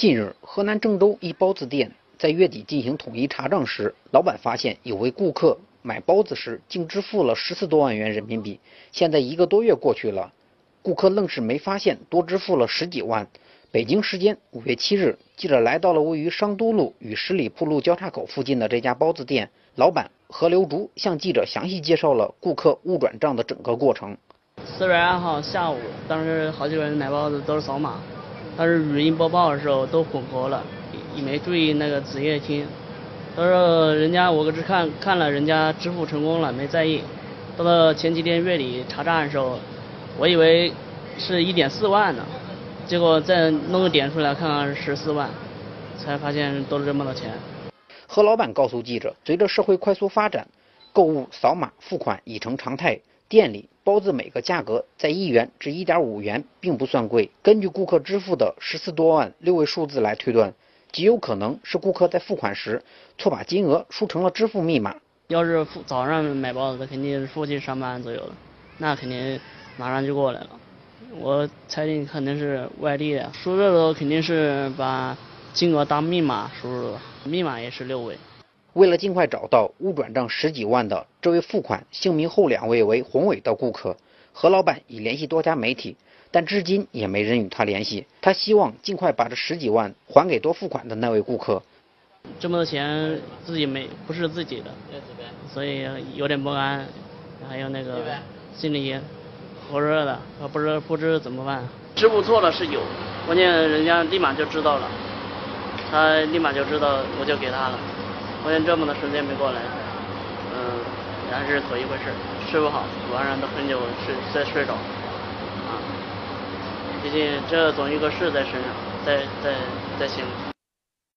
近日，河南郑州一包子店在月底进行统一查账时，老板发现有位顾客买包子时竟支付了十四多万元人民币。现在一个多月过去了，顾客愣是没发现多支付了十几万。北京时间五月七日，记者来到了位于商都路与十里铺路交叉口附近的这家包子店，老板何刘竹向记者详细介绍了顾客误转账的整个过程。四月二号下午，当时好几个人买包子都是扫码。他是语音播报的时候都混合了，也没注意那个子夜听。到时候人家我只看看了人家支付成功了，没在意。到了前几天月底查账的时候，我以为是一点四万呢，结果再弄个点出来看看是十四万，才发现都是这么多钱。何老板告诉记者，随着社会快速发展，购物扫码付款已成常态。店里包子每个价格在一元至一点五元，并不算贵。根据顾客支付的十四多万六位数字来推断，极有可能是顾客在付款时错把金额输成了支付密码。要是付早上买包子，肯定是附近上班左右的，那肯定马上就过来了。我猜定肯定是外地的，输入的肯定是把金额当密码输入的，密码也是六位。为了尽快找到误转账十几万的这位付款姓名后两位为宏伟的顾客，何老板已联系多家媒体，但至今也没人与他联系。他希望尽快把这十几万还给多付款的那位顾客。这么多钱自己没不是自己的，所以有点不安，还有那个心里火热的，不知不知怎么办。支付错了是有，关键人家立马就知道了，他立马就知道，我就给他了。发现这么的时间没过来，嗯，还是头一回事，睡不好，晚上都很久睡才睡着，啊，毕竟这总有个事在身上，在在在心里。